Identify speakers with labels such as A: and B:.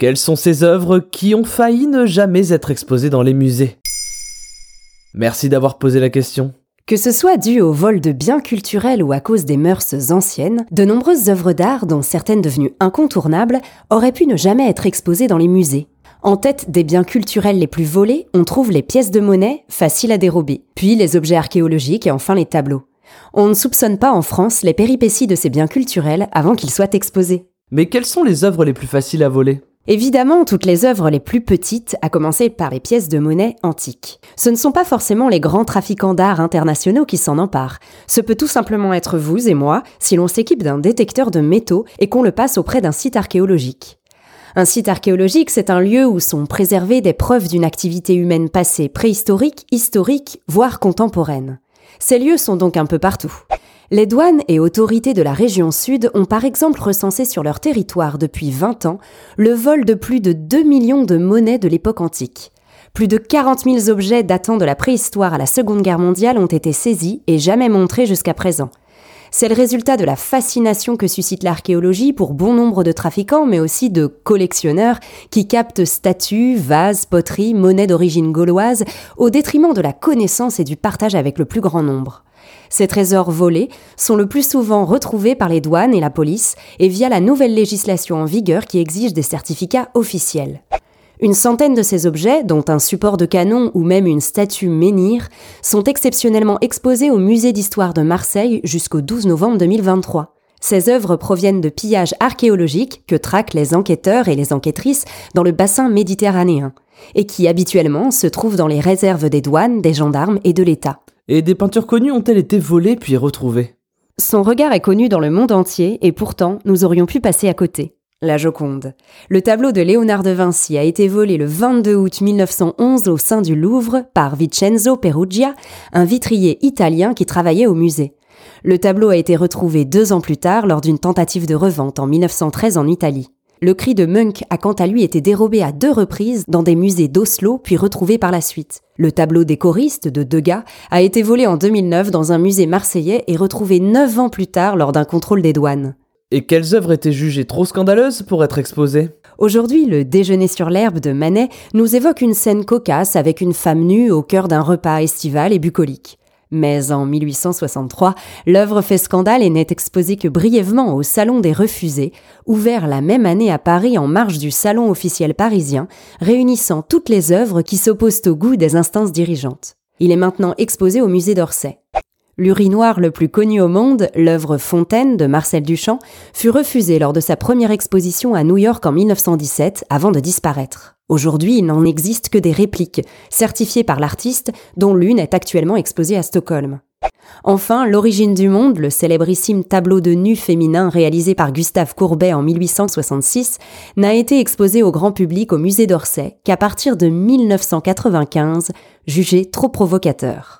A: Quelles sont ces œuvres qui ont failli ne jamais être exposées dans les musées? Merci d'avoir posé la question.
B: Que ce soit dû au vol de biens culturels ou à cause des mœurs anciennes, de nombreuses œuvres d'art, dont certaines devenues incontournables, auraient pu ne jamais être exposées dans les musées. En tête des biens culturels les plus volés, on trouve les pièces de monnaie, faciles à dérober, puis les objets archéologiques et enfin les tableaux. On ne soupçonne pas en France les péripéties de ces biens culturels avant qu'ils soient exposés.
A: Mais quelles sont les œuvres les plus faciles à voler?
B: Évidemment, toutes les œuvres les plus petites, à commencer par les pièces de monnaie antiques. Ce ne sont pas forcément les grands trafiquants d'art internationaux qui s'en emparent. Ce peut tout simplement être vous et moi si l'on s'équipe d'un détecteur de métaux et qu'on le passe auprès d'un site archéologique. Un site archéologique, c'est un lieu où sont préservées des preuves d'une activité humaine passée préhistorique, historique, voire contemporaine. Ces lieux sont donc un peu partout. Les douanes et autorités de la région sud ont par exemple recensé sur leur territoire depuis 20 ans le vol de plus de 2 millions de monnaies de l'époque antique. Plus de 40 000 objets datant de la préhistoire à la Seconde Guerre mondiale ont été saisis et jamais montrés jusqu'à présent. C'est le résultat de la fascination que suscite l'archéologie pour bon nombre de trafiquants, mais aussi de collectionneurs qui captent statues, vases, poteries, monnaies d'origine gauloise, au détriment de la connaissance et du partage avec le plus grand nombre. Ces trésors volés sont le plus souvent retrouvés par les douanes et la police et via la nouvelle législation en vigueur qui exige des certificats officiels. Une centaine de ces objets, dont un support de canon ou même une statue menhir, sont exceptionnellement exposés au musée d'histoire de Marseille jusqu'au 12 novembre 2023. Ces œuvres proviennent de pillages archéologiques que traquent les enquêteurs et les enquêtrices dans le bassin méditerranéen, et qui habituellement se trouvent dans les réserves des douanes, des gendarmes et de l'État.
A: Et des peintures connues ont-elles été volées puis retrouvées?
B: Son regard est connu dans le monde entier et pourtant nous aurions pu passer à côté. La Joconde. Le tableau de Léonard de Vinci a été volé le 22 août 1911 au sein du Louvre par Vincenzo Perugia, un vitrier italien qui travaillait au musée. Le tableau a été retrouvé deux ans plus tard lors d'une tentative de revente en 1913 en Italie. Le cri de Munch a quant à lui été dérobé à deux reprises dans des musées d'Oslo puis retrouvé par la suite. Le tableau des choristes de Degas a été volé en 2009 dans un musée marseillais et retrouvé neuf ans plus tard lors d'un contrôle des douanes.
A: Et quelles œuvres étaient jugées trop scandaleuses pour être exposées?
B: Aujourd'hui, le déjeuner sur l'herbe de Manet nous évoque une scène cocasse avec une femme nue au cœur d'un repas estival et bucolique. Mais en 1863, l'œuvre fait scandale et n'est exposée que brièvement au Salon des Refusés, ouvert la même année à Paris en marge du Salon officiel parisien, réunissant toutes les œuvres qui s'opposent au goût des instances dirigeantes. Il est maintenant exposé au musée d'Orsay. L'urinoir le plus connu au monde, l'œuvre Fontaine de Marcel Duchamp, fut refusé lors de sa première exposition à New York en 1917 avant de disparaître. Aujourd'hui, il n'en existe que des répliques, certifiées par l'artiste, dont l'une est actuellement exposée à Stockholm. Enfin, L'origine du monde, le célébrissime tableau de nu féminin réalisé par Gustave Courbet en 1866, n'a été exposé au grand public au musée d'Orsay qu'à partir de 1995, jugé trop provocateur.